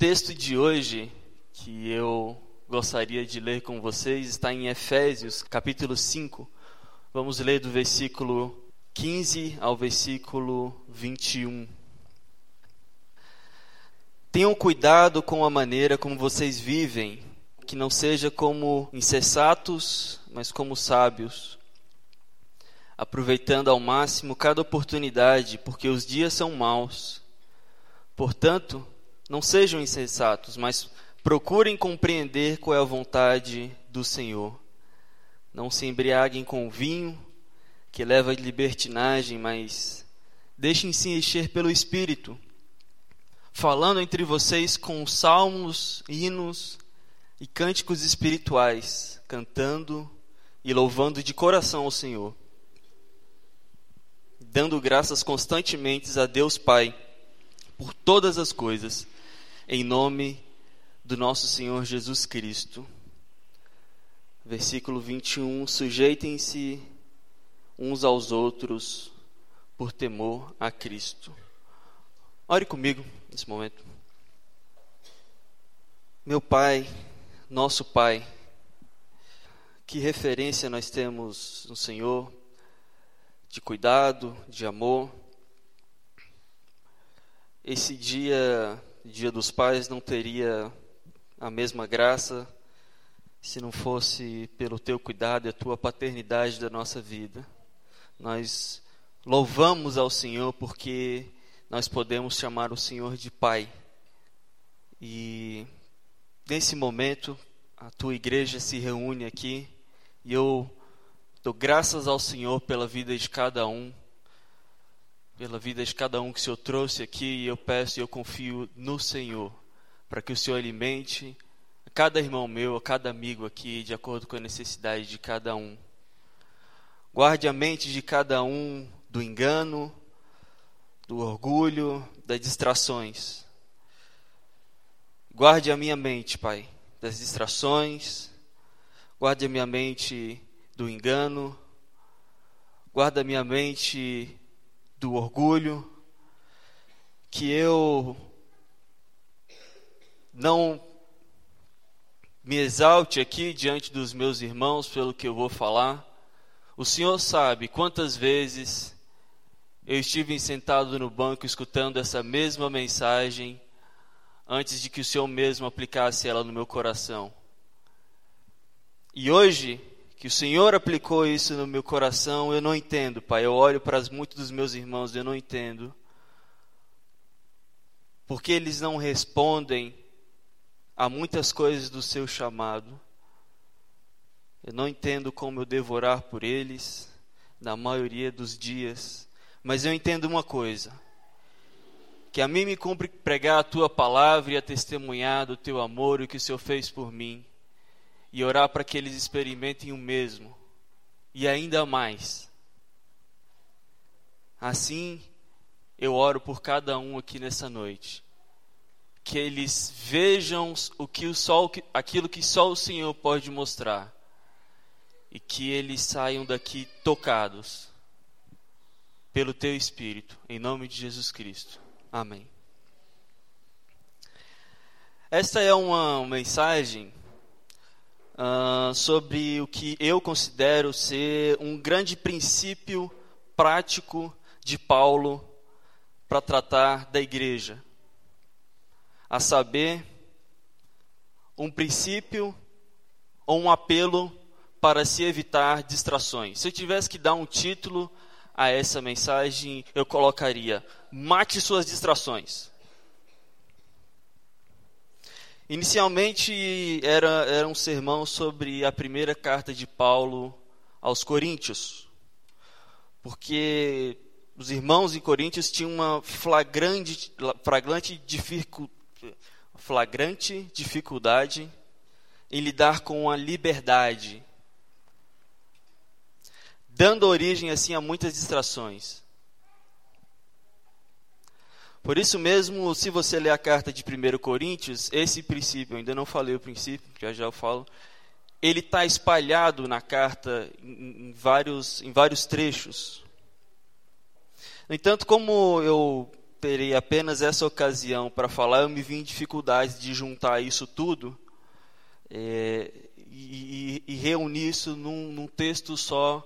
texto de hoje que eu gostaria de ler com vocês está em Efésios, capítulo 5. Vamos ler do versículo 15 ao versículo 21. Tenham cuidado com a maneira como vocês vivem, que não seja como insensatos, mas como sábios, aproveitando ao máximo cada oportunidade, porque os dias são maus. Portanto, não sejam insensatos, mas procurem compreender qual é a vontade do Senhor. Não se embriaguem com vinho, que leva à libertinagem, mas deixem-se encher pelo Espírito, falando entre vocês com salmos, hinos e cânticos espirituais, cantando e louvando de coração ao Senhor, dando graças constantemente a Deus Pai por todas as coisas em nome do nosso Senhor Jesus Cristo. Versículo 21: Sujeitem-se uns aos outros por temor a Cristo. Ore comigo nesse momento. Meu Pai, nosso Pai, que referência nós temos no Senhor de cuidado, de amor. Esse dia Dia dos Pais não teria a mesma graça se não fosse pelo teu cuidado e a tua paternidade da nossa vida. Nós louvamos ao Senhor porque nós podemos chamar o Senhor de Pai. E nesse momento, a tua igreja se reúne aqui e eu dou graças ao Senhor pela vida de cada um pela vida de cada um que o Senhor trouxe aqui e eu peço e eu confio no Senhor para que o Senhor alimente a cada irmão meu, a cada amigo aqui, de acordo com a necessidade de cada um. Guarde a mente de cada um do engano, do orgulho, das distrações. Guarde a minha mente, Pai, das distrações. Guarde a minha mente do engano. Guarda a minha mente do orgulho, que eu não me exalte aqui diante dos meus irmãos pelo que eu vou falar. O Senhor sabe quantas vezes eu estive sentado no banco escutando essa mesma mensagem antes de que o Senhor mesmo aplicasse ela no meu coração. E hoje que o Senhor aplicou isso no meu coração, eu não entendo, Pai. Eu olho para muitos dos meus irmãos, eu não entendo. Porque eles não respondem a muitas coisas do seu chamado. Eu não entendo como eu devo orar por eles, na maioria dos dias. Mas eu entendo uma coisa: que a mim me cumpre pregar a tua palavra e a testemunhar do teu amor e o que o Senhor fez por mim e orar para que eles experimentem o mesmo e ainda mais. Assim, eu oro por cada um aqui nessa noite. Que eles vejam o que o sol, aquilo que só o Senhor pode mostrar. E que eles saiam daqui tocados pelo teu espírito, em nome de Jesus Cristo. Amém. Esta é uma mensagem uh, sobre o que eu considero ser um grande princípio prático de Paulo para tratar da igreja. A saber, um princípio ou um apelo para se evitar distrações. Se eu tivesse que dar um título a essa mensagem, eu colocaria: Mate suas distrações. Inicialmente era, era um sermão sobre a primeira carta de Paulo aos Coríntios, porque os irmãos em Coríntios tinham uma flagrante, flagrante, dificu, flagrante dificuldade em lidar com a liberdade, dando origem assim a muitas distrações. Por isso mesmo, se você ler a carta de 1 Coríntios, esse princípio, eu ainda não falei o princípio, já já eu falo, ele está espalhado na carta em, vários, em vários trechos. No entanto, como eu terei apenas essa ocasião para falar, eu me vi em dificuldades de juntar isso tudo é, e, e, reunir isso num, num texto só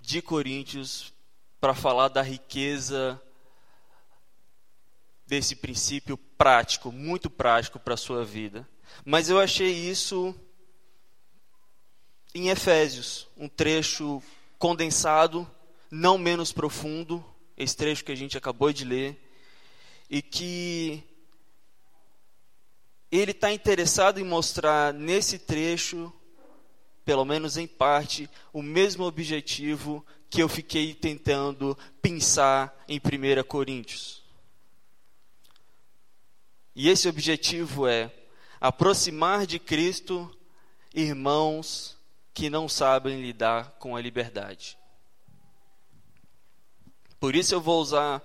de Coríntios para falar da riqueza desse princípio prático, muito prático para a sua vida. Mas eu achei isso em Efésios, um trecho condensado, não menos profundo, esse trecho que a gente acabou de ler, e que ele está interessado em mostrar nesse trecho, pelo menos em parte, o mesmo objetivo que eu fiquei tentando pensar em 1 Coríntios. E esse objetivo é aproximar de Cristo irmãos que não sabem lidar com a liberdade. Por isso eu vou usar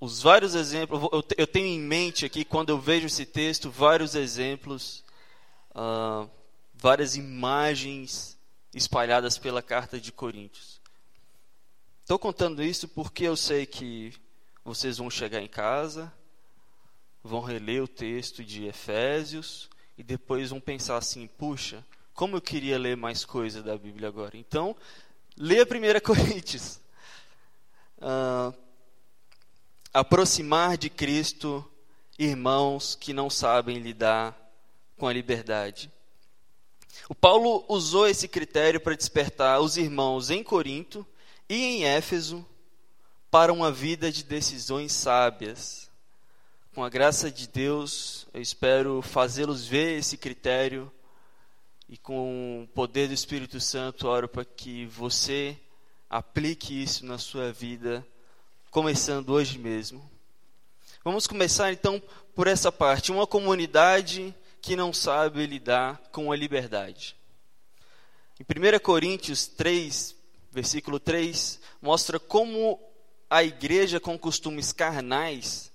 os vários exemplos. Eu tenho em mente aqui, quando eu vejo esse texto, vários exemplos, uh, várias imagens espalhadas pela carta de Coríntios. Estou contando isso porque eu sei que vocês vão chegar em casa, vão reler o texto de Efésios e depois vão pensar assim: puxa, como eu queria ler mais coisa da Bíblia agora. Então, lê a 1 Coríntios uh, aproximar de Cristo irmãos que não sabem lidar com a liberdade. O Paulo usou esse critério para despertar os irmãos em Corinto e em Éfeso para uma vida de decisões sábias. Com a graça de Deus, eu espero fazê-los ver esse critério e com o poder do Espírito Santo, oro para que você Aplique isso na sua vida, começando hoje mesmo. Vamos começar então por essa parte. Uma comunidade que não sabe lidar com a liberdade. Em 1 Coríntios 3, versículo 3, mostra como a igreja com costumes carnais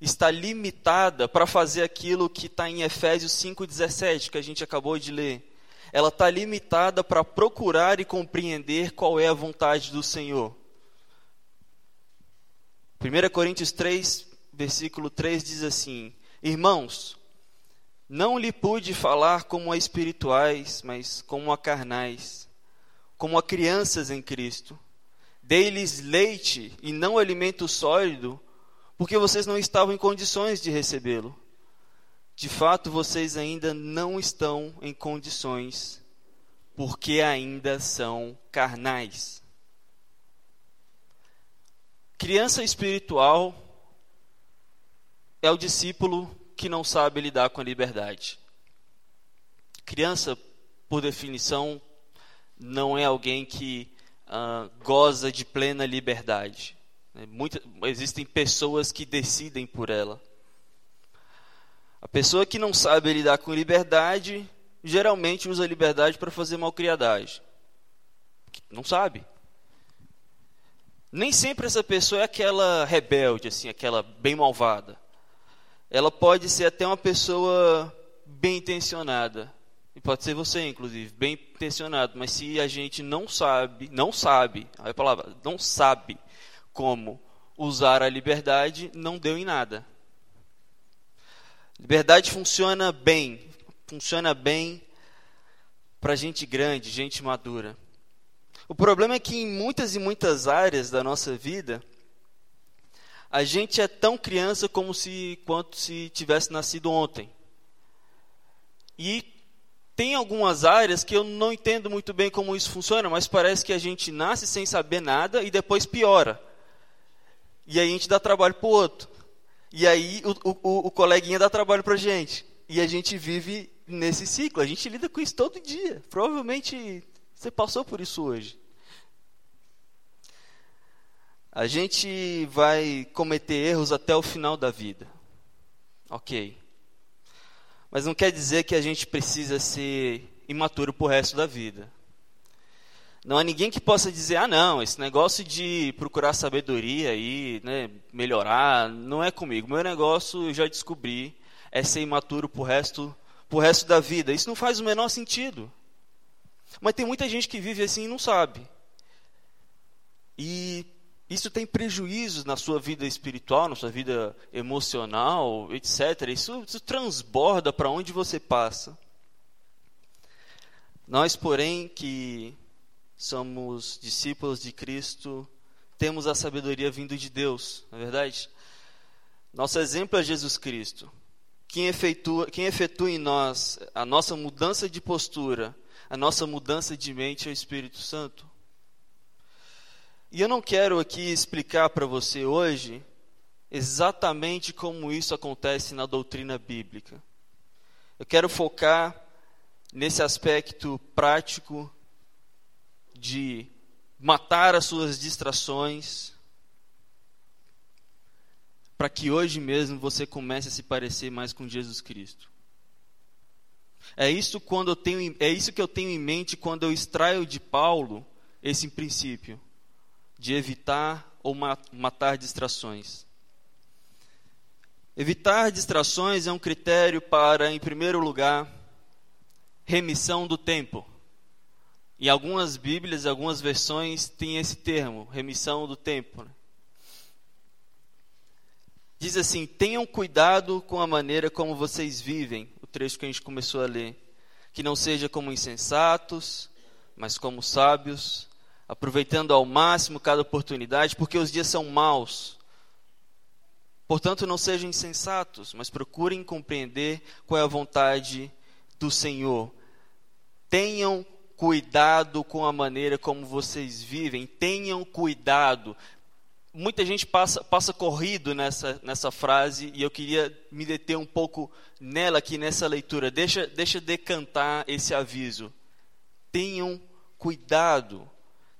está limitada para fazer aquilo que está em Efésios 5,17, que a gente acabou de ler ela está limitada para procurar e compreender qual é a vontade do Senhor. 1 Coríntios 3, versículo 3 diz assim: Irmãos, não lhe pude falar como a espirituais, mas como a carnais, como a crianças em Cristo. Dei-lhes leite e não alimento sólido, porque vocês não estavam em condições de recebê-lo. De fato, vocês ainda não estão em condições, porque ainda são carnais. Criança espiritual é o discípulo que não sabe lidar com a liberdade. Criança, por definição, não é alguém que uh, goza de plena liberdade. Né? Muita, existem pessoas que decidem por ela. A pessoa que não sabe lidar com liberdade, geralmente usa liberdade para fazer malcriadagem. Não sabe. Nem sempre essa pessoa é aquela rebelde, assim, aquela bem malvada. Ela pode ser até uma pessoa bem intencionada. E pode ser você, inclusive, bem intencionado. Mas se a gente não sabe, não sabe, a palavra, não sabe como usar a liberdade, não deu em nada. Liberdade funciona bem, funciona bem para gente grande, gente madura. O problema é que em muitas e muitas áreas da nossa vida, a gente é tão criança como se quanto se tivesse nascido ontem. E tem algumas áreas que eu não entendo muito bem como isso funciona, mas parece que a gente nasce sem saber nada e depois piora. E aí a gente dá trabalho para o outro. E aí o, o, o coleguinha dá trabalho para gente. E a gente vive nesse ciclo. A gente lida com isso todo dia. Provavelmente você passou por isso hoje. A gente vai cometer erros até o final da vida. Ok. Mas não quer dizer que a gente precisa ser imaturo pro resto da vida. Não há ninguém que possa dizer, ah, não, esse negócio de procurar sabedoria e né, melhorar, não é comigo. Meu negócio, eu já descobri, é ser imaturo pro resto, pro resto da vida. Isso não faz o menor sentido. Mas tem muita gente que vive assim e não sabe. E isso tem prejuízos na sua vida espiritual, na sua vida emocional, etc. Isso, isso transborda para onde você passa. Nós, porém, que somos discípulos de Cristo, temos a sabedoria vindo de Deus, não é verdade? Nosso exemplo é Jesus Cristo. Quem efetua, quem efetua em nós a nossa mudança de postura, a nossa mudança de mente é o Espírito Santo. E eu não quero aqui explicar para você hoje exatamente como isso acontece na doutrina bíblica. Eu quero focar nesse aspecto prático de matar as suas distrações, para que hoje mesmo você comece a se parecer mais com Jesus Cristo. É isso, quando eu tenho, é isso que eu tenho em mente quando eu extraio de Paulo esse princípio de evitar ou matar distrações. Evitar distrações é um critério para, em primeiro lugar, remissão do tempo. Em algumas Bíblias, algumas versões têm esse termo, remissão do tempo. Né? Diz assim: tenham cuidado com a maneira como vocês vivem, o trecho que a gente começou a ler. Que não seja como insensatos, mas como sábios, aproveitando ao máximo cada oportunidade, porque os dias são maus. Portanto, não sejam insensatos, mas procurem compreender qual é a vontade do Senhor. Tenham cuidado com a maneira como vocês vivem, tenham cuidado. Muita gente passa, passa corrido nessa, nessa frase e eu queria me deter um pouco nela aqui nessa leitura. Deixa, deixa decantar esse aviso. Tenham cuidado,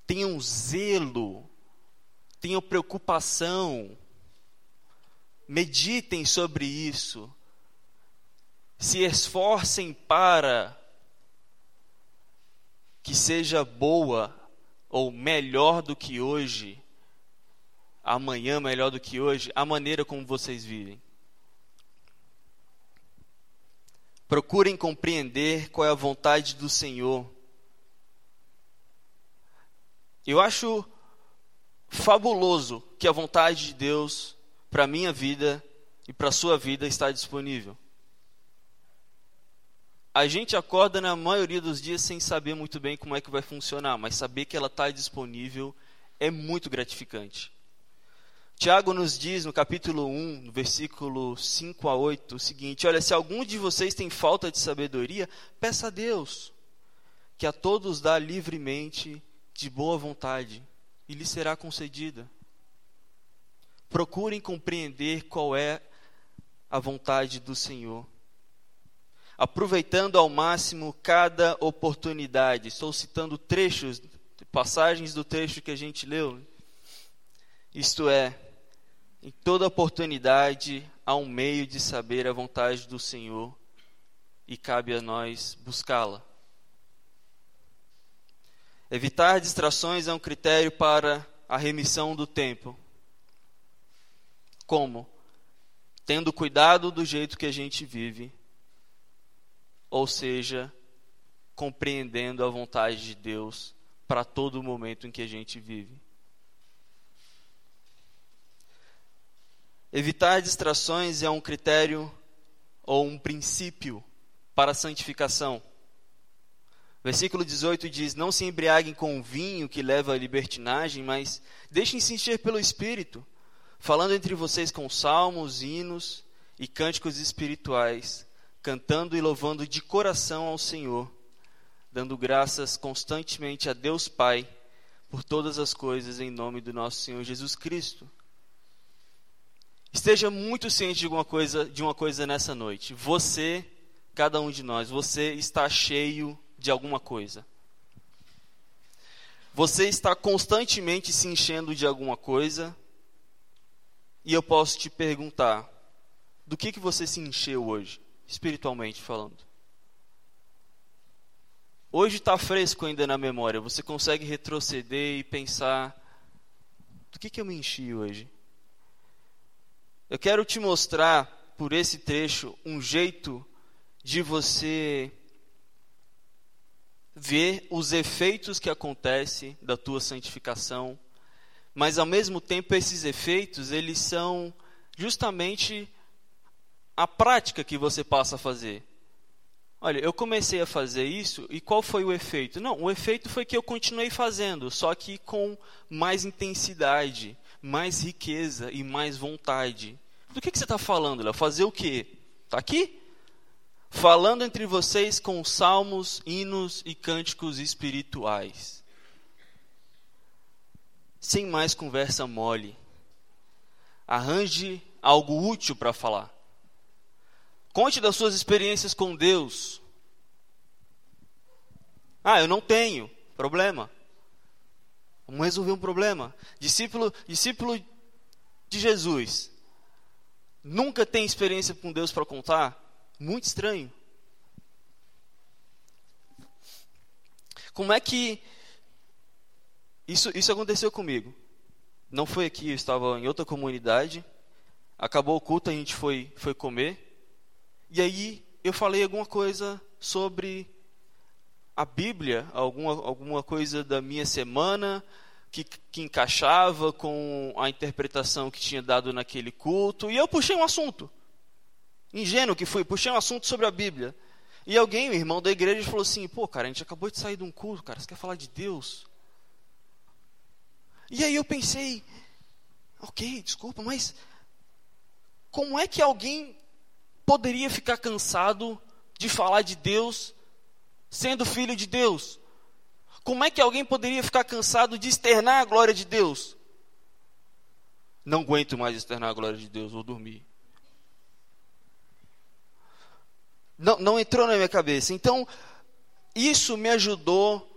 tenham zelo, tenham preocupação, meditem sobre isso, se esforcem para que seja boa ou melhor do que hoje amanhã melhor do que hoje, a maneira como vocês vivem. Procurem compreender qual é a vontade do Senhor. Eu acho fabuloso que a vontade de Deus para a minha vida e para a sua vida está disponível. A gente acorda na maioria dos dias sem saber muito bem como é que vai funcionar, mas saber que ela está disponível é muito gratificante. Tiago nos diz no capítulo 1, no versículo 5 a 8, o seguinte: Olha, se algum de vocês tem falta de sabedoria, peça a Deus, que a todos dá livremente, de boa vontade, e lhe será concedida. Procurem compreender qual é a vontade do Senhor. Aproveitando ao máximo cada oportunidade. Estou citando trechos, passagens do trecho que a gente leu. Isto é, em toda oportunidade há um meio de saber a vontade do Senhor e cabe a nós buscá-la. Evitar distrações é um critério para a remissão do tempo. Como? Tendo cuidado do jeito que a gente vive, ou seja, compreendendo a vontade de Deus para todo o momento em que a gente vive. Evitar distrações é um critério ou um princípio para a santificação. Versículo 18 diz: Não se embriaguem com vinho que leva à libertinagem, mas deixem-se encher pelo Espírito, falando entre vocês com salmos, hinos e cânticos espirituais, cantando e louvando de coração ao Senhor, dando graças constantemente a Deus Pai por todas as coisas em nome do nosso Senhor Jesus Cristo. Esteja muito ciente de uma coisa, de uma coisa nessa noite. Você, cada um de nós, você está cheio de alguma coisa. Você está constantemente se enchendo de alguma coisa. E eu posso te perguntar: do que, que você se encheu hoje, espiritualmente falando? Hoje está fresco ainda na memória. Você consegue retroceder e pensar: do que, que eu me enchi hoje? Eu quero te mostrar, por esse trecho, um jeito de você ver os efeitos que acontecem da tua santificação mas ao mesmo tempo esses efeitos, eles são justamente a prática que você passa a fazer. Olha, eu comecei a fazer isso e qual foi o efeito? Não, o efeito foi que eu continuei fazendo, só que com mais intensidade, mais riqueza e mais vontade. Do que, que você está falando, Léo? Fazer o quê? Está aqui? Falando entre vocês com salmos, hinos e cânticos espirituais. Sem mais conversa mole. Arranje algo útil para falar. Conte das suas experiências com Deus. Ah, eu não tenho. Problema. Vamos resolver um problema. Discípulo, discípulo de Jesus. Nunca tem experiência com Deus para contar? Muito estranho. Como é que isso, isso aconteceu comigo? Não foi aqui, eu estava em outra comunidade. Acabou o culto, a gente foi, foi comer. E aí eu falei alguma coisa sobre a Bíblia, alguma, alguma coisa da minha semana que, que encaixava com a interpretação que tinha dado naquele culto. E eu puxei um assunto. Ingênuo que fui, puxei um assunto sobre a Bíblia. E alguém, o irmão da igreja, falou assim: pô, cara, a gente acabou de sair de um culto, cara, você quer falar de Deus? E aí eu pensei: ok, desculpa, mas como é que alguém poderia ficar cansado de falar de Deus sendo filho de Deus? Como é que alguém poderia ficar cansado de externar a glória de Deus? Não aguento mais externar a glória de Deus, vou dormir. Não, não entrou na minha cabeça. Então, isso me ajudou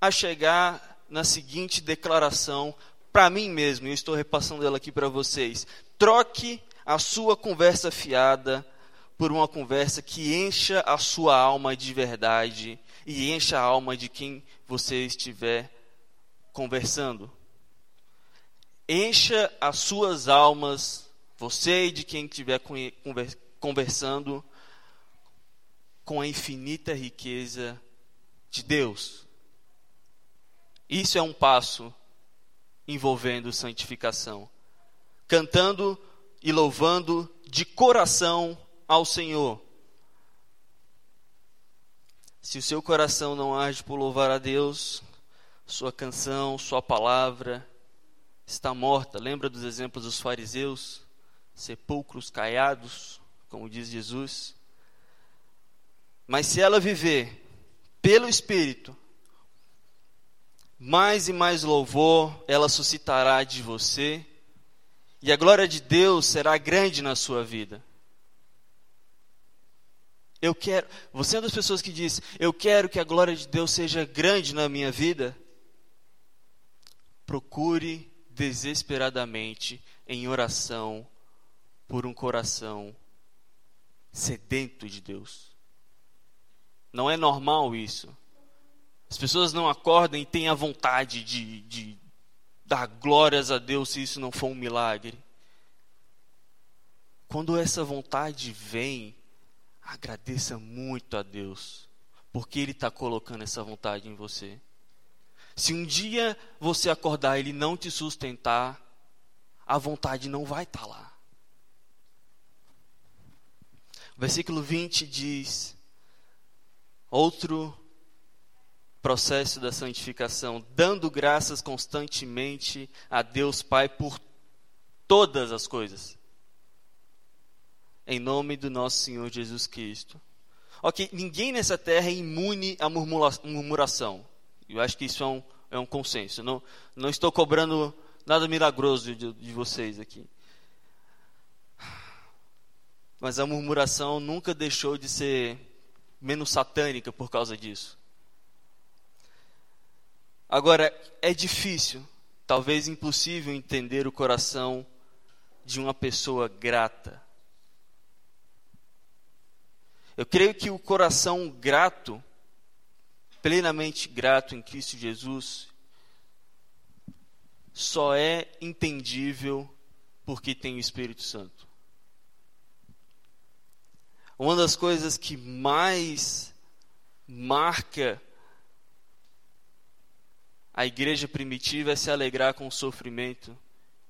a chegar na seguinte declaração para mim mesmo, e eu estou repassando ela aqui para vocês. Troque a sua conversa fiada por uma conversa que encha a sua alma de verdade e encha a alma de quem você estiver conversando. Encha as suas almas, você e de quem estiver conversando, com a infinita riqueza de Deus. Isso é um passo envolvendo santificação. Cantando e louvando de coração ao Senhor. Se o seu coração não age por louvar a Deus, sua canção, sua palavra está morta. Lembra dos exemplos dos fariseus? Sepulcros caiados, como diz Jesus. Mas se ela viver pelo Espírito, mais e mais louvor ela suscitará de você, e a glória de Deus será grande na sua vida. Eu quero, você é uma das pessoas que diz, eu quero que a glória de Deus seja grande na minha vida. Procure desesperadamente em oração por um coração sedento de Deus. Não é normal isso. As pessoas não acordam e têm a vontade de, de dar glórias a Deus se isso não for um milagre. Quando essa vontade vem, Agradeça muito a Deus, porque Ele está colocando essa vontade em você. Se um dia você acordar e Ele não te sustentar, a vontade não vai estar tá lá. Versículo 20 diz: outro processo da santificação, dando graças constantemente a Deus Pai por todas as coisas em nome do nosso Senhor Jesus Cristo. Ok, ninguém nessa terra é imune à murmuração. Eu acho que isso é um, é um consenso. Não, não estou cobrando nada milagroso de, de vocês aqui. Mas a murmuração nunca deixou de ser menos satânica por causa disso. Agora, é difícil, talvez impossível entender o coração de uma pessoa grata eu creio que o coração grato, plenamente grato em Cristo Jesus, só é entendível porque tem o Espírito Santo. Uma das coisas que mais marca a igreja primitiva é se alegrar com o sofrimento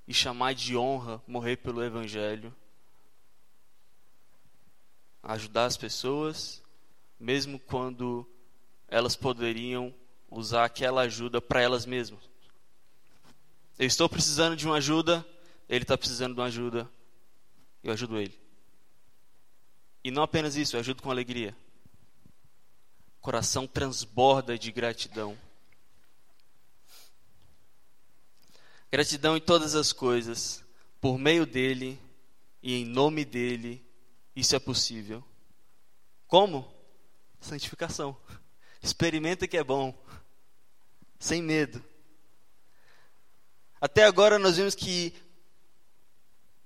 e chamar de honra morrer pelo Evangelho. Ajudar as pessoas, mesmo quando elas poderiam usar aquela ajuda para elas mesmas. Eu estou precisando de uma ajuda, ele está precisando de uma ajuda, eu ajudo ele. E não apenas isso, eu ajudo com alegria. coração transborda de gratidão. Gratidão em todas as coisas, por meio dele e em nome dele, isso é possível. Como? Santificação. Experimenta que é bom, sem medo. Até agora nós vimos que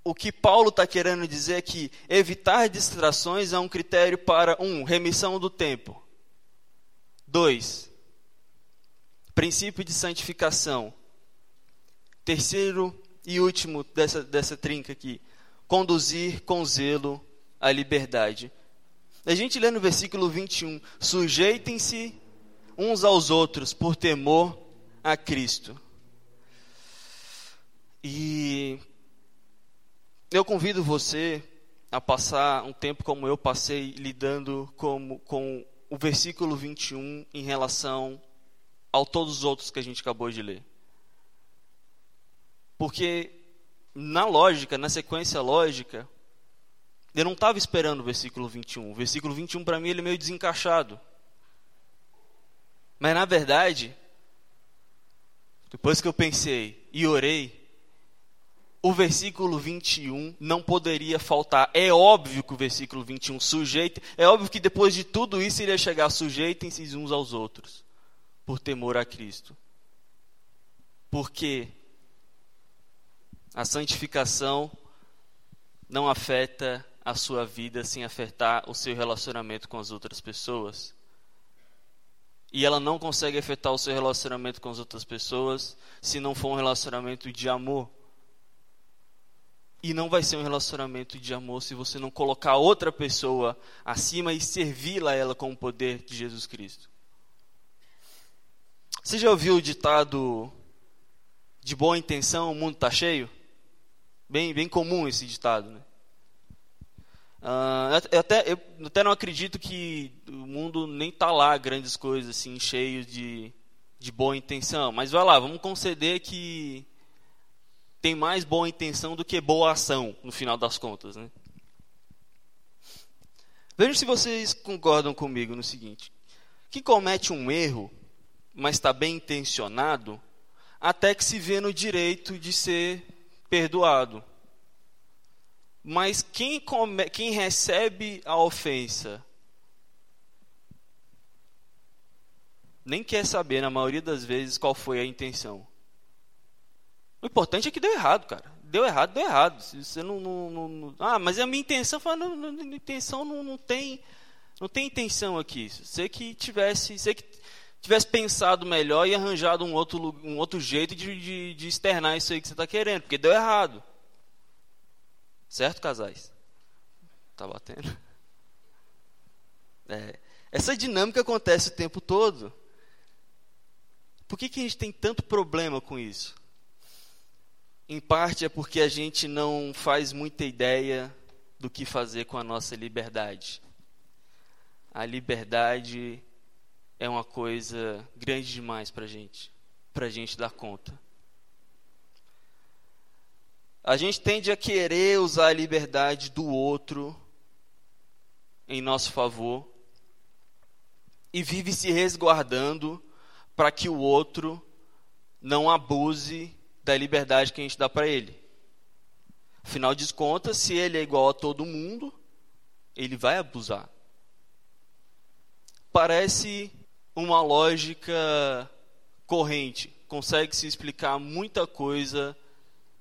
o que Paulo está querendo dizer é que evitar distrações é um critério para, um, remissão do tempo. Dois, princípio de santificação. Terceiro e último dessa, dessa trinca aqui, conduzir com zelo a liberdade. A gente lê no versículo 21, sujeitem-se uns aos outros por temor a Cristo. E eu convido você a passar um tempo como eu passei lidando com, com o versículo 21 em relação a todos os outros que a gente acabou de ler. Porque na lógica, na sequência lógica, eu não estava esperando o versículo 21. O versículo 21 para mim ele é meio desencaixado. Mas na verdade, depois que eu pensei e orei, o versículo 21 não poderia faltar. É óbvio que o versículo 21 sujeita, é óbvio que depois de tudo isso iria chegar sujeitem-se uns aos outros, por temor a Cristo. Porque a santificação não afeta a sua vida sem afetar o seu relacionamento com as outras pessoas. E ela não consegue afetar o seu relacionamento com as outras pessoas se não for um relacionamento de amor. E não vai ser um relacionamento de amor se você não colocar outra pessoa acima e servi-la a ela com o poder de Jesus Cristo. Você já ouviu o ditado de boa intenção o mundo está cheio? Bem, bem comum esse ditado, né? Uh, eu, até, eu até não acredito que o mundo nem está lá grandes coisas assim, cheio de, de boa intenção. Mas vai lá, vamos conceder que tem mais boa intenção do que boa ação, no final das contas. Né? Vejam se vocês concordam comigo no seguinte: que comete um erro, mas está bem intencionado, até que se vê no direito de ser perdoado. Mas quem, come, quem recebe a ofensa nem quer saber, na maioria das vezes, qual foi a intenção. O importante é que deu errado, cara. Deu errado, deu errado. Se você não, não, não ah, mas a minha intenção, foi, não, não, intenção não, não tem, não tem intenção aqui. Você que tivesse, você que tivesse pensado melhor e arranjado um outro, um outro jeito de, de, de externar isso aí que você está querendo, porque deu errado. Certo, casais? Tá batendo? É, essa dinâmica acontece o tempo todo. Por que, que a gente tem tanto problema com isso? Em parte é porque a gente não faz muita ideia do que fazer com a nossa liberdade. A liberdade é uma coisa grande demais para a gente, para a gente dar conta. A gente tende a querer usar a liberdade do outro em nosso favor e vive se resguardando para que o outro não abuse da liberdade que a gente dá para ele. Afinal de contas, se ele é igual a todo mundo, ele vai abusar. Parece uma lógica corrente, consegue se explicar muita coisa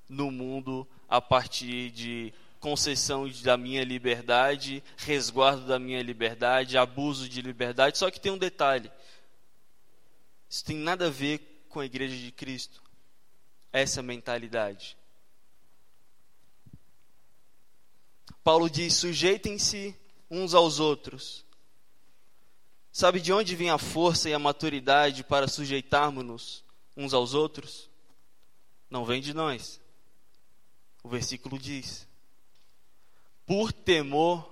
no mundo a partir de concessão da minha liberdade, resguardo da minha liberdade, abuso de liberdade. Só que tem um detalhe: isso tem nada a ver com a igreja de Cristo essa mentalidade. Paulo diz: sujeitem-se uns aos outros. Sabe de onde vem a força e a maturidade para sujeitarmos-nos uns aos outros não vem de nós. O versículo diz: por temor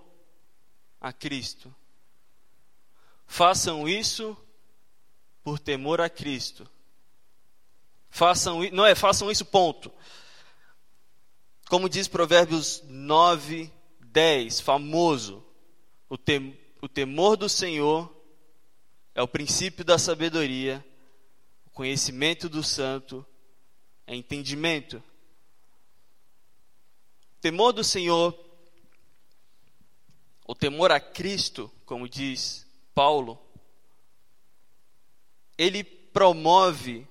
a Cristo. Façam isso por temor a Cristo. Façam, não é, façam isso ponto. Como diz Provérbios 9, 10, famoso, o, tem, o temor do Senhor é o princípio da sabedoria, o conhecimento do santo é entendimento. Temor do Senhor, o temor a Cristo, como diz Paulo, ele promove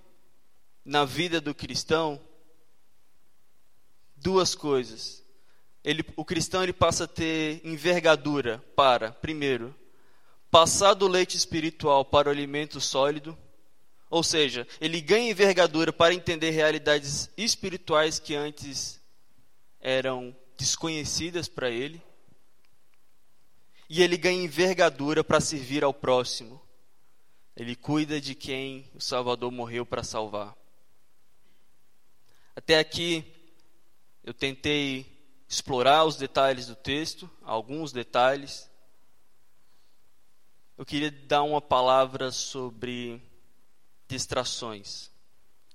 na vida do cristão duas coisas. Ele, o cristão ele passa a ter envergadura para, primeiro, passar do leite espiritual para o alimento sólido, ou seja, ele ganha envergadura para entender realidades espirituais que antes eram desconhecidas para ele, e ele ganha envergadura para servir ao próximo. Ele cuida de quem o Salvador morreu para salvar. Até aqui, eu tentei explorar os detalhes do texto, alguns detalhes. Eu queria dar uma palavra sobre distrações,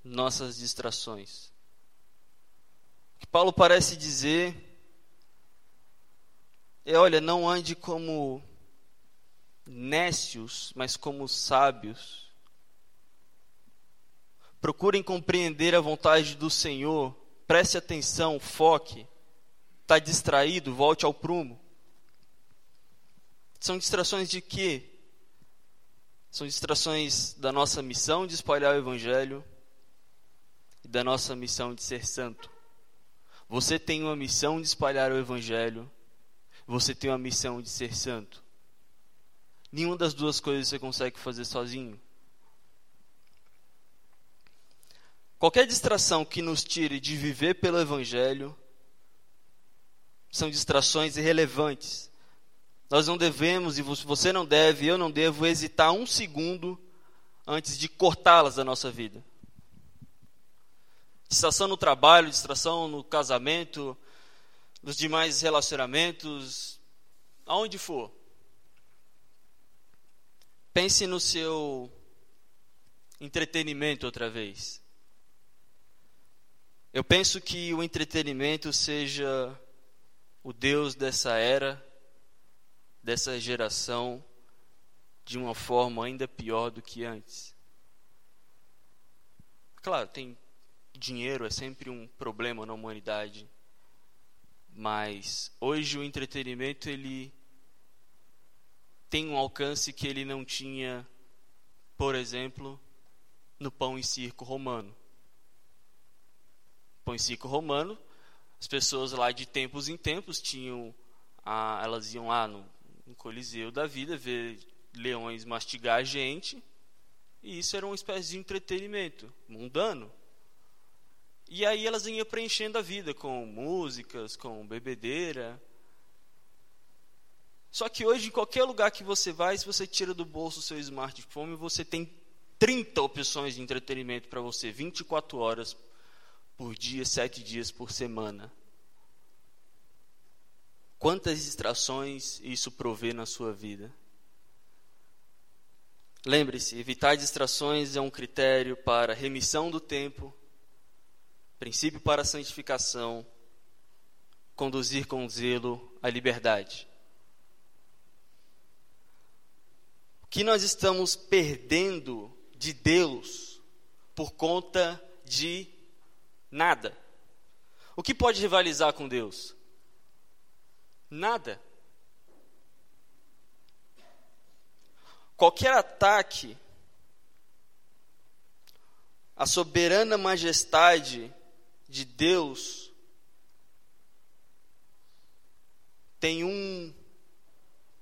nossas distrações. Paulo parece dizer é: olha, não ande como nécios, mas como sábios. Procurem compreender a vontade do Senhor preste atenção, foque. Está distraído, volte ao prumo. São distrações de quê? São distrações da nossa missão de espalhar o Evangelho e da nossa missão de ser santo. Você tem uma missão de espalhar o Evangelho, você tem uma missão de ser santo. Nenhuma das duas coisas você consegue fazer sozinho. Qualquer distração que nos tire de viver pelo Evangelho são distrações irrelevantes. Nós não devemos, e você não deve, eu não devo, hesitar um segundo antes de cortá-las da nossa vida. Distração no trabalho, distração no casamento, nos demais relacionamentos, aonde for. Pense no seu entretenimento outra vez. Eu penso que o entretenimento seja o Deus dessa era, dessa geração, de uma forma ainda pior do que antes. Claro, tem dinheiro é sempre um problema na humanidade, mas hoje o entretenimento ele tem um alcance que ele não tinha, por exemplo, no pão e circo romano pão e circo romano, as pessoas lá de tempos em tempos tinham, a, elas iam lá no, no Coliseu da vida ver leões mastigar a gente, e isso era uma espécie de entretenimento mundano. E aí elas iam preenchendo a vida com músicas, com bebedeira. Só que hoje, em qualquer lugar que você vai, se você tira do bolso o seu smartphone, você tem 30 opções de entretenimento para você, 24 horas por dia, sete dias por semana. Quantas distrações isso provê na sua vida? Lembre-se, evitar distrações é um critério para remissão do tempo, princípio para a santificação, conduzir com zelo à liberdade. O que nós estamos perdendo de Deus por conta de Nada. O que pode rivalizar com Deus? Nada. Qualquer ataque à soberana majestade de Deus tem um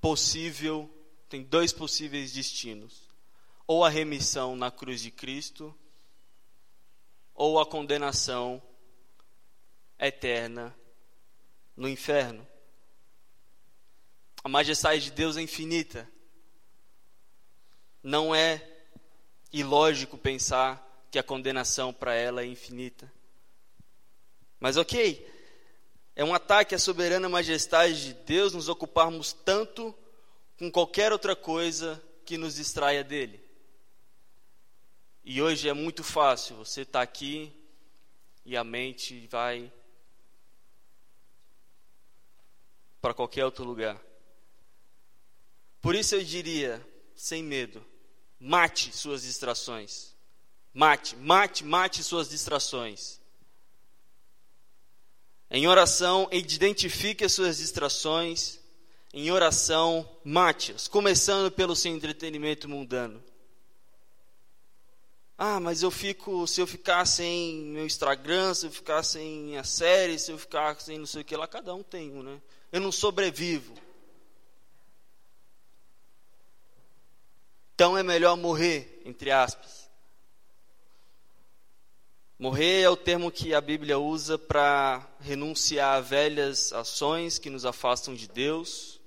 possível, tem dois possíveis destinos: ou a remissão na cruz de Cristo ou a condenação eterna no inferno. A majestade de Deus é infinita. Não é ilógico pensar que a condenação para ela é infinita. Mas ok, é um ataque à soberana majestade de Deus nos ocuparmos tanto com qualquer outra coisa que nos distraia dele. E hoje é muito fácil, você está aqui e a mente vai para qualquer outro lugar. Por isso eu diria, sem medo, mate suas distrações. Mate, mate, mate suas distrações. Em oração, identifique as suas distrações. Em oração, mate-as, começando pelo seu entretenimento mundano. Ah, mas eu fico, se eu ficar sem meu Instagram, se eu ficar sem a série, se eu ficar sem não sei o que lá, cada um tem um, né? Eu não sobrevivo. Então é melhor morrer, entre aspas. Morrer é o termo que a Bíblia usa para renunciar a velhas ações que nos afastam de Deus.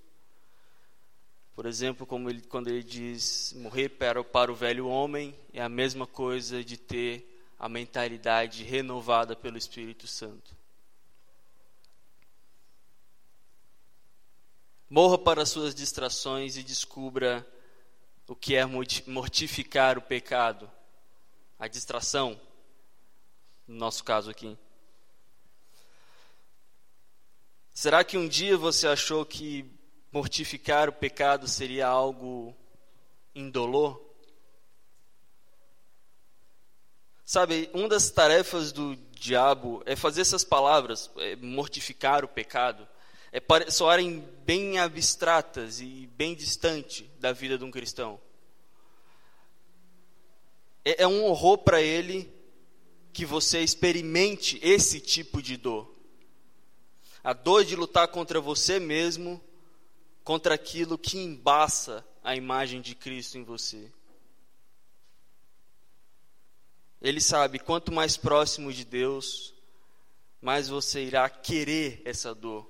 Por exemplo, ele, quando ele diz morrer para, para o velho homem, é a mesma coisa de ter a mentalidade renovada pelo Espírito Santo. Morra para suas distrações e descubra o que é mortificar o pecado, a distração, no nosso caso aqui. Será que um dia você achou que mortificar o pecado seria algo indolor? Sabe, uma das tarefas do diabo é fazer essas palavras, é mortificar o pecado, é, soarem bem abstratas e bem distante da vida de um cristão. É, é um horror para ele que você experimente esse tipo de dor. A dor de lutar contra você mesmo, contra aquilo que embaça a imagem de Cristo em você. Ele sabe, quanto mais próximo de Deus, mais você irá querer essa dor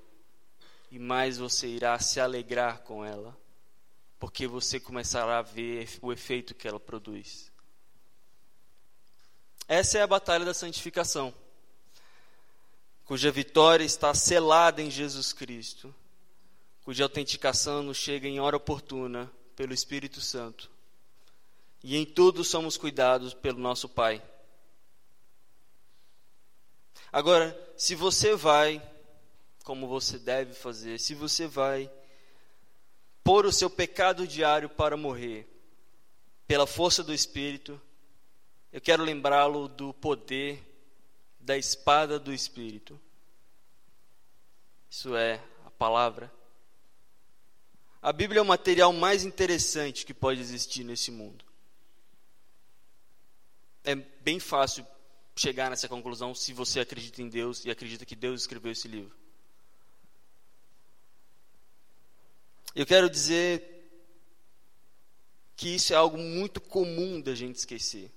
e mais você irá se alegrar com ela, porque você começará a ver o efeito que ela produz. Essa é a batalha da santificação, cuja vitória está selada em Jesus Cristo, cuja autenticação nos chega em hora oportuna pelo Espírito Santo. E em tudo somos cuidados pelo nosso Pai. Agora, se você vai como você deve fazer, se você vai pôr o seu pecado diário para morrer, pela força do Espírito, eu quero lembrá-lo do poder da espada do Espírito. Isso é a palavra. A Bíblia é o material mais interessante que pode existir nesse mundo. É bem fácil chegar nessa conclusão se você acredita em Deus e acredita que Deus escreveu esse livro. Eu quero dizer que isso é algo muito comum da gente esquecer.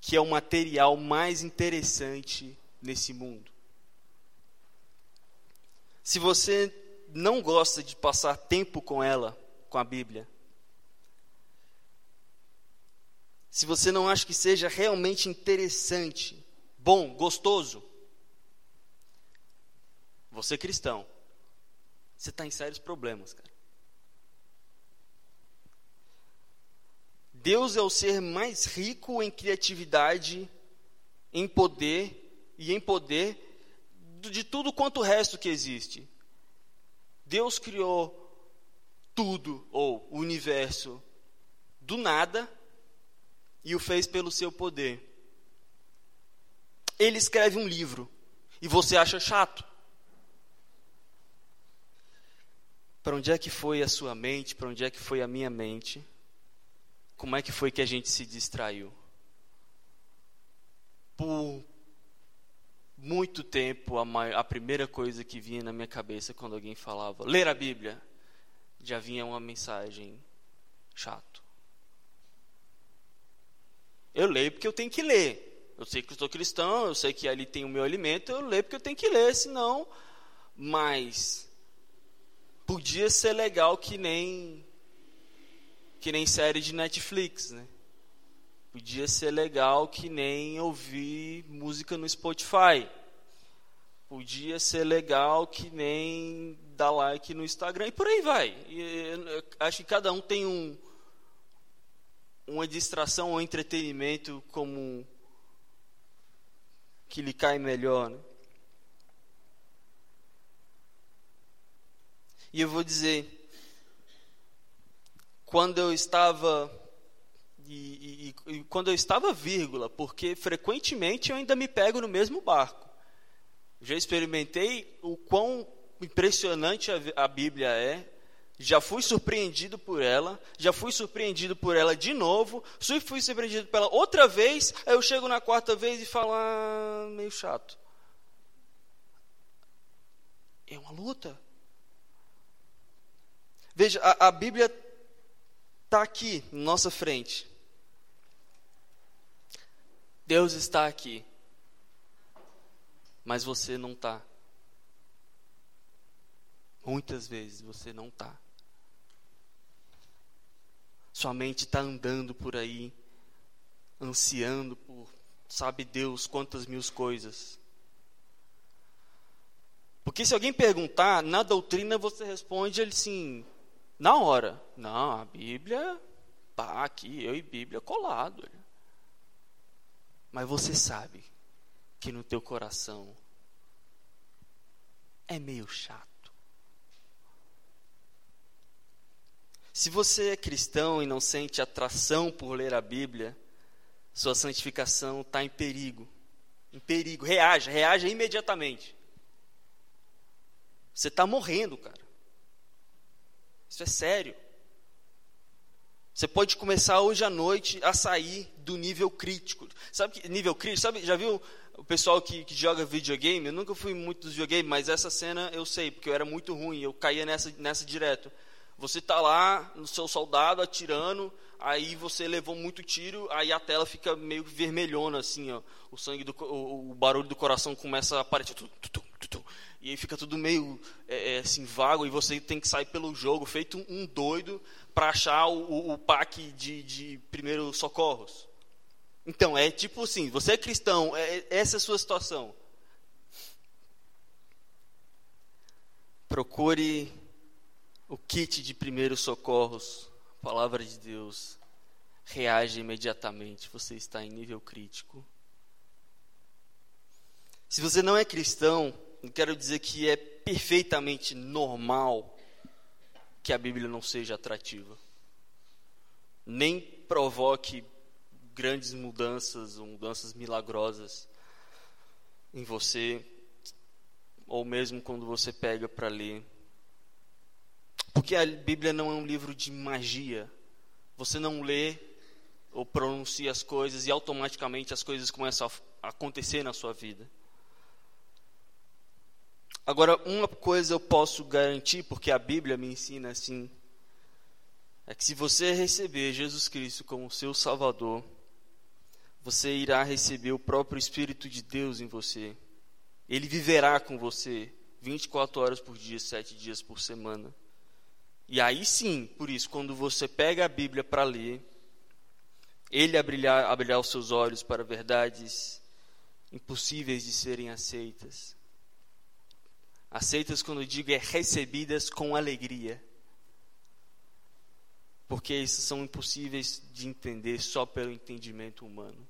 Que é o material mais interessante nesse mundo. Se você não gosta de passar tempo com ela, com a Bíblia, se você não acha que seja realmente interessante, bom, gostoso, você é cristão você está em sérios problemas, cara. Deus é o ser mais rico em criatividade, em poder e em poder de tudo quanto o resto que existe. Deus criou tudo, ou o universo, do nada e o fez pelo seu poder. Ele escreve um livro e você acha chato. Para onde é que foi a sua mente? Para onde é que foi a minha mente? Como é que foi que a gente se distraiu? Por muito tempo, a, a primeira coisa que vinha na minha cabeça quando alguém falava ler a Bíblia, já vinha uma mensagem chato. Eu leio porque eu tenho que ler. Eu sei que eu sou cristão, eu sei que ali tem o meu alimento, eu leio porque eu tenho que ler, senão. Mas podia ser legal que nem que nem série de Netflix, né? Podia ser legal que nem ouvir música no Spotify. Podia ser legal que nem dar like no Instagram e por aí vai. E, acho que cada um tem um, uma distração ou entretenimento como que lhe cai melhor. Né? E eu vou dizer, quando eu estava e, e, e, quando eu estava vírgula, porque frequentemente eu ainda me pego no mesmo barco. Já experimentei o quão impressionante a, a Bíblia é, já fui surpreendido por ela, já fui surpreendido por ela de novo, fui surpreendido pela outra vez, aí eu chego na quarta vez e falo, ah, meio chato. É uma luta. Veja, a, a Bíblia está aqui, na nossa frente. Deus está aqui, mas você não está. Muitas vezes você não está. Sua mente está andando por aí, ansiando por sabe Deus quantas mil coisas. Porque se alguém perguntar, na doutrina você responde ele sim, na hora. Não, a Bíblia, pá, aqui, eu e Bíblia colado. Mas você sabe que no teu coração é meio chato. Se você é cristão e não sente atração por ler a Bíblia, sua santificação está em perigo. Em perigo. Reaja, reaja imediatamente. Você está morrendo, cara. Isso é sério. Você pode começar hoje à noite a sair do nível crítico. Sabe que nível crítico? Sabe, já viu o pessoal que, que joga videogame? Eu nunca fui muito dos videogames, mas essa cena eu sei, porque eu era muito ruim, eu caía nessa, nessa direto. Você está lá no seu soldado atirando, aí você levou muito tiro, aí a tela fica meio vermelhona assim, ó. O sangue do o, o barulho do coração começa a aparecer. Tu, tu, tu, e aí fica tudo meio é, é, assim vago e você tem que sair pelo jogo feito um doido para achar o, o, pack de, de primeiros socorros. Então, é tipo assim, você é cristão, é, essa é a sua situação. Procure o kit de primeiros socorros, palavra de Deus. Reage imediatamente, você está em nível crítico. Se você não é cristão, não quero dizer que é perfeitamente normal que a Bíblia não seja atrativa. Nem provoque grandes mudanças, mudanças milagrosas em você, ou mesmo quando você pega para ler. Porque a Bíblia não é um livro de magia. Você não lê ou pronuncia as coisas e automaticamente as coisas começam a acontecer na sua vida. Agora, uma coisa eu posso garantir, porque a Bíblia me ensina assim, é que se você receber Jesus Cristo como seu Salvador, você irá receber o próprio Espírito de Deus em você. Ele viverá com você 24 horas por dia, 7 dias por semana. E aí sim, por isso, quando você pega a Bíblia para ler, ele abrirá, os seus olhos para verdades impossíveis de serem aceitas. Aceitas quando digo é recebidas com alegria. Porque isso são impossíveis de entender só pelo entendimento humano.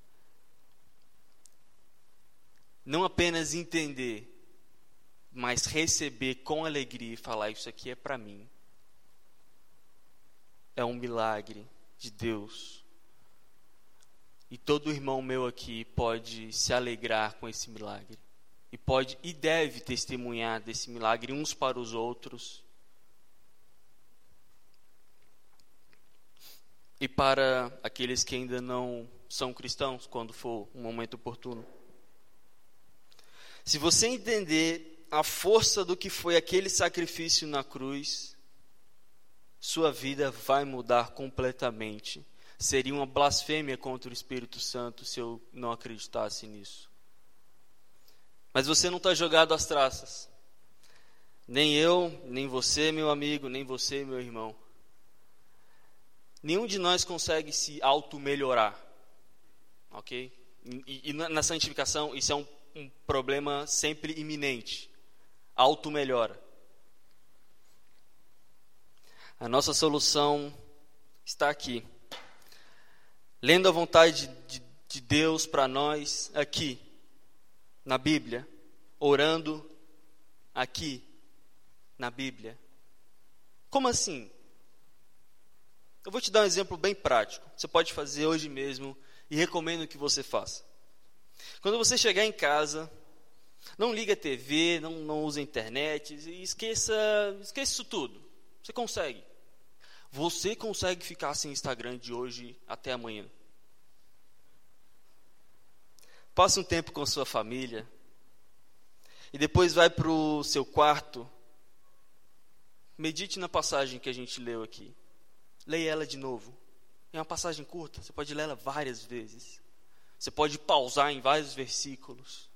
Não apenas entender, mas receber com alegria e falar: Isso aqui é para mim. É um milagre de Deus. E todo irmão meu aqui pode se alegrar com esse milagre e pode e deve testemunhar desse milagre uns para os outros e para aqueles que ainda não são cristãos quando for um momento oportuno. Se você entender a força do que foi aquele sacrifício na cruz, sua vida vai mudar completamente. Seria uma blasfêmia contra o Espírito Santo se eu não acreditasse nisso. Mas você não está jogado às traças. Nem eu, nem você, meu amigo, nem você, meu irmão. Nenhum de nós consegue se auto-melhorar. ok? E, e na santificação isso é um, um problema sempre iminente. Auto-melhora. A nossa solução está aqui. Lendo a vontade de, de Deus para nós aqui, na Bíblia, orando aqui, na Bíblia. Como assim? Eu vou te dar um exemplo bem prático. Você pode fazer hoje mesmo e recomendo que você faça. Quando você chegar em casa, não liga a TV, não, não use a internet, esqueça, esqueça isso tudo. Você consegue. Você consegue ficar sem Instagram de hoje até amanhã. Passe um tempo com sua família. E depois vai para o seu quarto. Medite na passagem que a gente leu aqui. Leia ela de novo. É uma passagem curta, você pode ler ela várias vezes. Você pode pausar em vários versículos.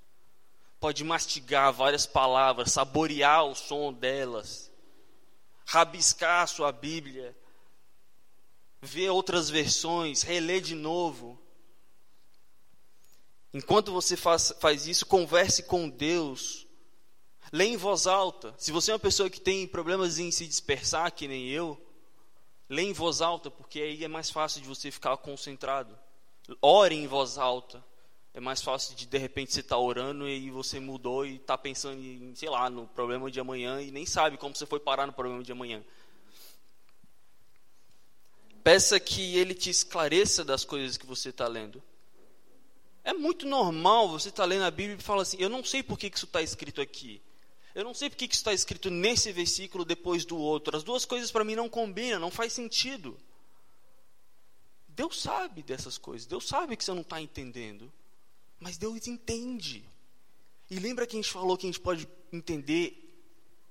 Pode mastigar várias palavras, saborear o som delas. Rabiscar a sua Bíblia ver outras versões, reler de novo. Enquanto você faz, faz isso, converse com Deus. Leia em voz alta. Se você é uma pessoa que tem problemas em se dispersar, que nem eu, leia em voz alta, porque aí é mais fácil de você ficar concentrado. Ore em voz alta. É mais fácil de de repente você estar tá orando e você mudou e está pensando em, sei lá, no problema de amanhã e nem sabe como você foi parar no problema de amanhã. Peça que ele te esclareça das coisas que você está lendo. É muito normal você estar tá lendo a Bíblia e falar assim: eu não sei por que isso está escrito aqui. Eu não sei por que isso está escrito nesse versículo depois do outro. As duas coisas para mim não combinam, não faz sentido. Deus sabe dessas coisas. Deus sabe que você não está entendendo. Mas Deus entende. E lembra que a gente falou que a gente pode entender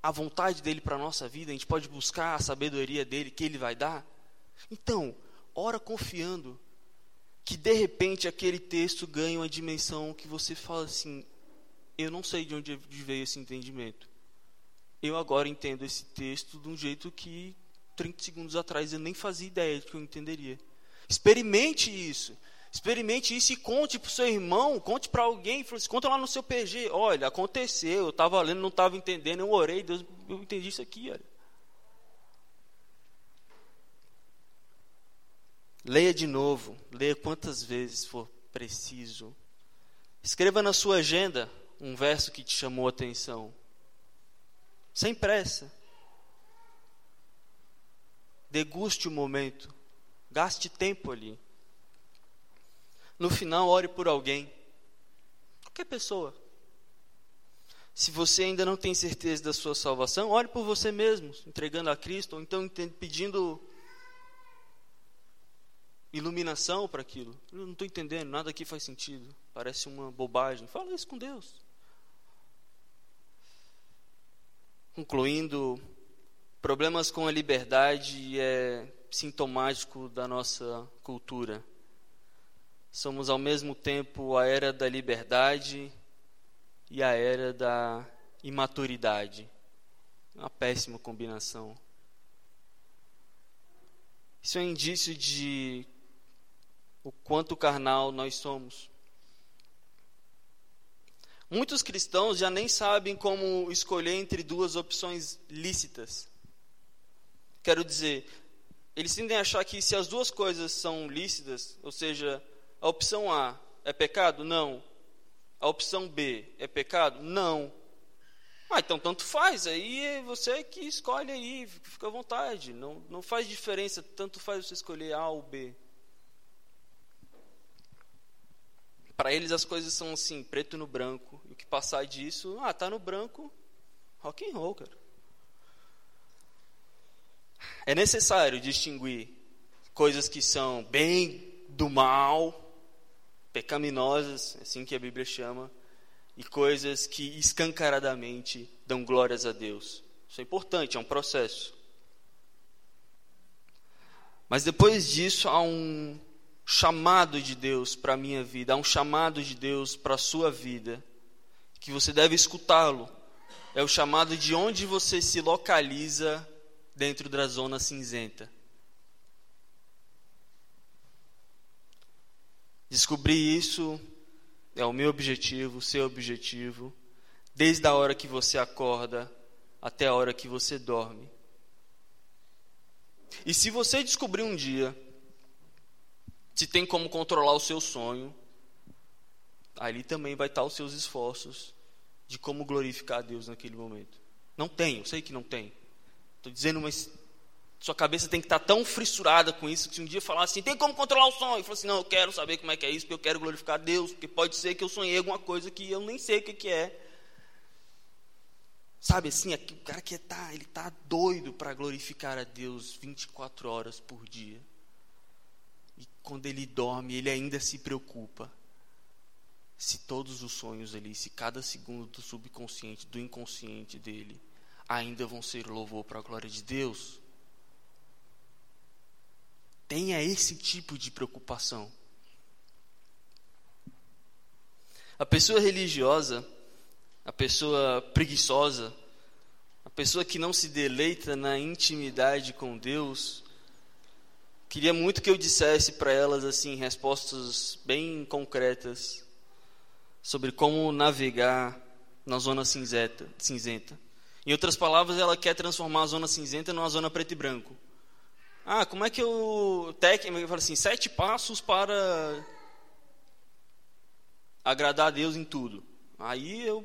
a vontade dele para a nossa vida, a gente pode buscar a sabedoria dele que ele vai dar? Então, ora confiando que de repente aquele texto ganha uma dimensão que você fala assim: eu não sei de onde veio esse entendimento. Eu agora entendo esse texto de um jeito que 30 segundos atrás eu nem fazia ideia de que eu entenderia. Experimente isso. Experimente isso e conte para o seu irmão, conte para alguém, assim, conta lá no seu PG. Olha, aconteceu, eu estava lendo, não estava entendendo, eu orei, Deus, eu entendi isso aqui, olha. Leia de novo, leia quantas vezes for preciso. Escreva na sua agenda um verso que te chamou a atenção. Sem pressa. Deguste o momento. Gaste tempo ali. No final, ore por alguém. Qualquer pessoa. Se você ainda não tem certeza da sua salvação, ore por você mesmo, entregando a Cristo, ou então pedindo iluminação para aquilo. Eu não estou entendendo, nada aqui faz sentido. Parece uma bobagem. Fala isso com Deus. Concluindo, problemas com a liberdade é sintomático da nossa cultura. Somos ao mesmo tempo a era da liberdade e a era da imaturidade. Uma péssima combinação. Isso é um indício de o quanto carnal nós somos. Muitos cristãos já nem sabem como escolher entre duas opções lícitas. Quero dizer, eles tendem a achar que se as duas coisas são lícitas, ou seja, a opção A é pecado? Não. A opção B é pecado? Não. Ah, então tanto faz, aí você que escolhe aí, fica à vontade. Não, não faz diferença, tanto faz você escolher A ou B. Para eles as coisas são assim, preto no branco. E o que passar disso, ah, tá no branco, rock and roll, cara. É necessário distinguir coisas que são bem do mal, pecaminosas, assim que a Bíblia chama, e coisas que escancaradamente dão glórias a Deus. Isso é importante, é um processo. Mas depois disso há um chamado de Deus para a minha vida, há um chamado de Deus para a sua vida, que você deve escutá-lo. É o chamado de onde você se localiza dentro da zona cinzenta. Descobrir isso é o meu objetivo, o seu objetivo, desde a hora que você acorda até a hora que você dorme. E se você descobrir um dia se tem como controlar o seu sonho, ali também vai estar os seus esforços de como glorificar a Deus naquele momento. Não tem, eu sei que não tem. Estou dizendo, mas sua cabeça tem que estar tão fissurada com isso que se um dia falar assim, tem como controlar o sonho? E falar assim, não, eu quero saber como é que é isso, porque eu quero glorificar a Deus, porque pode ser que eu sonhei alguma coisa que eu nem sei o que, é. Sabe assim, o cara que está, ele está doido para glorificar a Deus 24 horas por dia. Quando ele dorme, ele ainda se preocupa. Se todos os sonhos ali, se cada segundo do subconsciente, do inconsciente dele, ainda vão ser louvor para a glória de Deus. Tenha esse tipo de preocupação. A pessoa religiosa, a pessoa preguiçosa, a pessoa que não se deleita na intimidade com Deus, queria muito que eu dissesse para elas assim respostas bem concretas sobre como navegar na zona cinzenta, cinzenta. Em outras palavras, ela quer transformar a zona cinzenta numa zona preto e branco. Ah, como é que eu. Técnico, fala assim: sete passos para agradar a Deus em tudo. Aí eu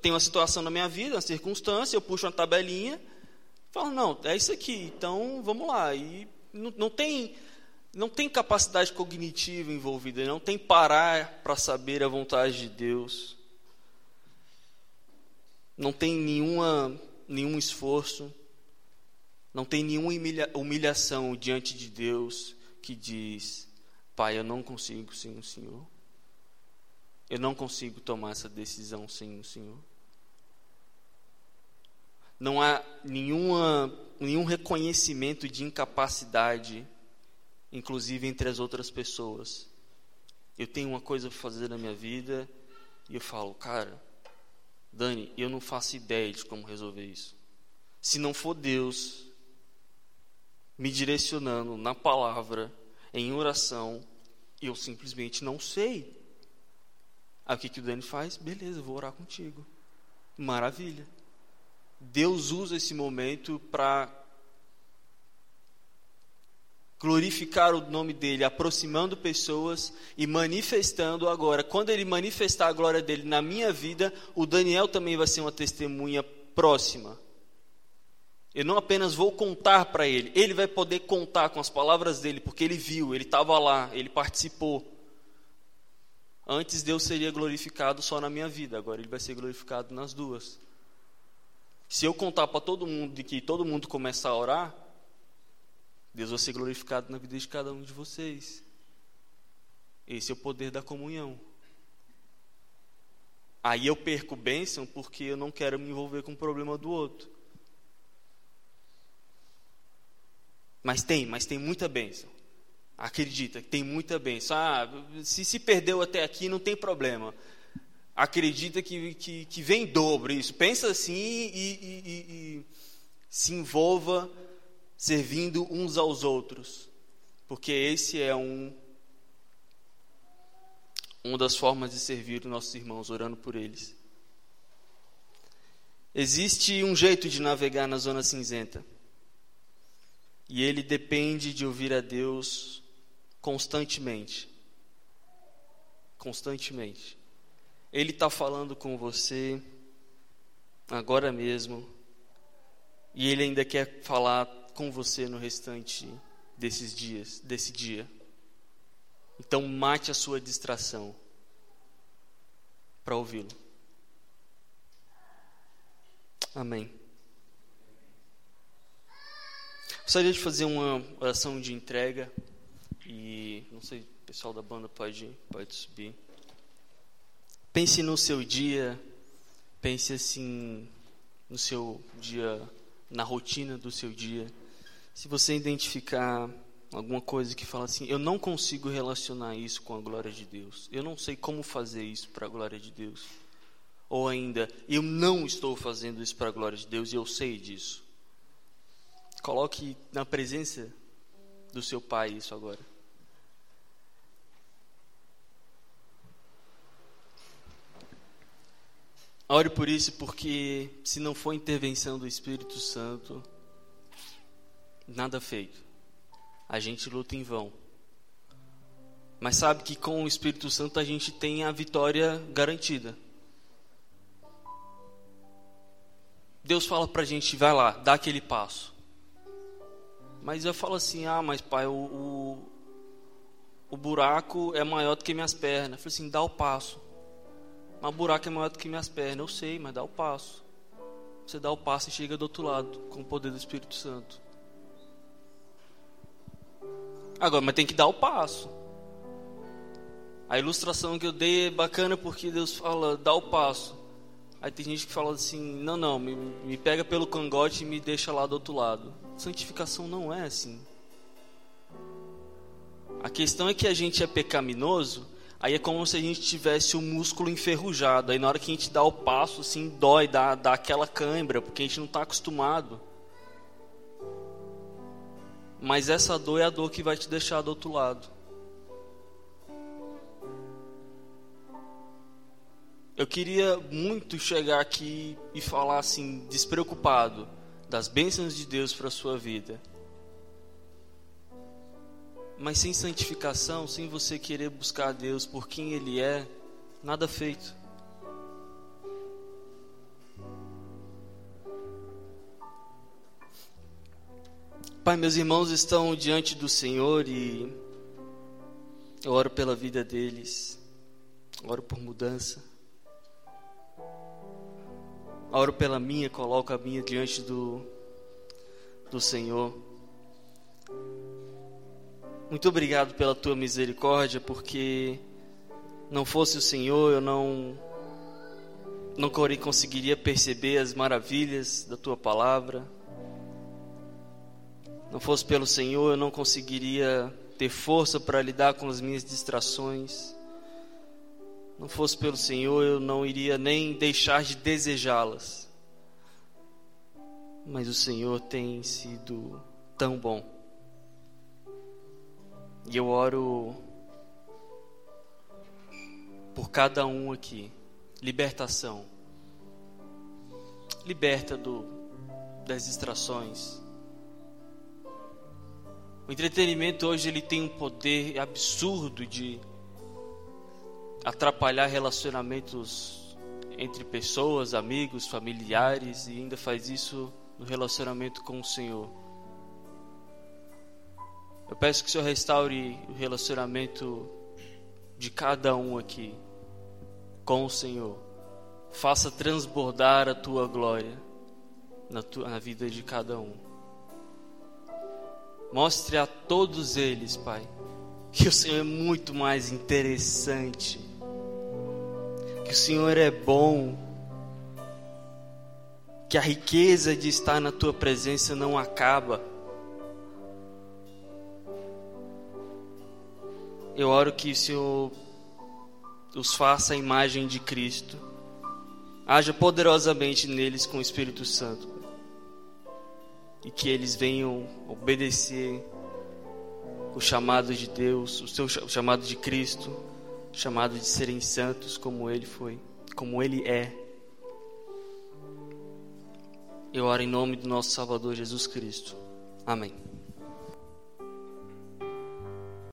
tenho uma situação na minha vida, uma circunstância, eu puxo uma tabelinha, falo, não, é isso aqui, então vamos lá. E não, não tem. Não tem capacidade cognitiva envolvida, não tem parar para saber a vontade de Deus. Não tem nenhuma, nenhum esforço não tem nenhuma humilhação diante de Deus que diz: Pai, eu não consigo sem o Senhor. Eu não consigo tomar essa decisão sem o Senhor. Não há nenhuma, nenhum reconhecimento de incapacidade, inclusive entre as outras pessoas. Eu tenho uma coisa para fazer na minha vida e eu falo, cara, Dani, eu não faço ideia de como resolver isso. Se não for Deus me direcionando na palavra, em oração, eu simplesmente não sei. Aí o que, que o Dani faz? Beleza, vou orar contigo. Maravilha. Deus usa esse momento para glorificar o nome dele, aproximando pessoas e manifestando agora. Quando ele manifestar a glória dele na minha vida, o Daniel também vai ser uma testemunha próxima. Eu não apenas vou contar para ele, ele vai poder contar com as palavras dele, porque ele viu, ele estava lá, ele participou. Antes Deus seria glorificado só na minha vida, agora ele vai ser glorificado nas duas. Se eu contar para todo mundo de que todo mundo começar a orar, Deus vai ser glorificado na vida de cada um de vocês. Esse é o poder da comunhão. Aí eu perco bênção porque eu não quero me envolver com o problema do outro. Mas tem, mas tem muita bênção. Acredita tem muita bênção. Ah, se se perdeu até aqui, não tem problema. Acredita que, que, que vem dobro isso. Pensa assim e, e, e, e se envolva servindo uns aos outros. Porque esse é um uma das formas de servir os nossos irmãos, orando por eles. Existe um jeito de navegar na zona cinzenta. E ele depende de ouvir a Deus constantemente. Constantemente. Ele está falando com você agora mesmo. E ele ainda quer falar com você no restante desses dias, desse dia. Então mate a sua distração para ouvi-lo. Amém. Gostaria de fazer uma oração de entrega e não sei, o pessoal da banda pode pode subir. Pense no seu dia, pense assim no seu dia, na rotina do seu dia. Se você identificar alguma coisa que fala assim, eu não consigo relacionar isso com a glória de Deus. Eu não sei como fazer isso para a glória de Deus. Ou ainda, eu não estou fazendo isso para a glória de Deus e eu sei disso. Coloque na presença do seu pai isso agora. Ore por isso, porque se não for intervenção do Espírito Santo, nada feito. A gente luta em vão. Mas sabe que com o Espírito Santo a gente tem a vitória garantida. Deus fala pra gente, vai lá, dá aquele passo. Mas eu falo assim, ah, mas pai, o, o, o buraco é maior do que minhas pernas. Eu falei assim, dá o passo. Mas o buraco é maior do que minhas pernas. Eu sei, mas dá o passo. Você dá o passo e chega do outro lado, com o poder do Espírito Santo. Agora, mas tem que dar o passo. A ilustração que eu dei é bacana porque Deus fala, dá o passo. Aí tem gente que fala assim, não, não, me, me pega pelo cangote e me deixa lá do outro lado. Santificação não é assim. A questão é que a gente é pecaminoso, aí é como se a gente tivesse o músculo enferrujado. Aí na hora que a gente dá o passo, assim, dói, dá, dá aquela cãibra, porque a gente não está acostumado. Mas essa dor é a dor que vai te deixar do outro lado. Eu queria muito chegar aqui e falar assim, despreocupado das bênçãos de Deus para a sua vida. Mas sem santificação, sem você querer buscar a Deus por quem Ele é, nada feito. Pai, meus irmãos estão diante do Senhor e eu oro pela vida deles, oro por mudança. Oro pela minha, coloco a minha diante do, do Senhor. Muito obrigado pela tua misericórdia, porque não fosse o Senhor, eu não não conseguiria perceber as maravilhas da tua palavra. Não fosse pelo Senhor, eu não conseguiria ter força para lidar com as minhas distrações não fosse pelo Senhor, eu não iria nem deixar de desejá-las. Mas o Senhor tem sido tão bom. E eu oro por cada um aqui. Libertação. Liberta do, das distrações. O entretenimento hoje ele tem um poder absurdo de atrapalhar relacionamentos entre pessoas, amigos, familiares e ainda faz isso no relacionamento com o Senhor. Eu peço que o Senhor restaure o relacionamento de cada um aqui com o Senhor. Faça transbordar a tua glória na, tua, na vida de cada um. Mostre a todos eles, Pai, que o Senhor é muito mais interessante que o Senhor é bom, que a riqueza de estar na tua presença não acaba. Eu oro que o Senhor os faça a imagem de Cristo, haja poderosamente neles com o Espírito Santo, e que eles venham obedecer o chamado de Deus, o seu chamado de Cristo chamado de serem santos como ele foi, como ele é. Eu oro em nome do nosso Salvador Jesus Cristo. Amém.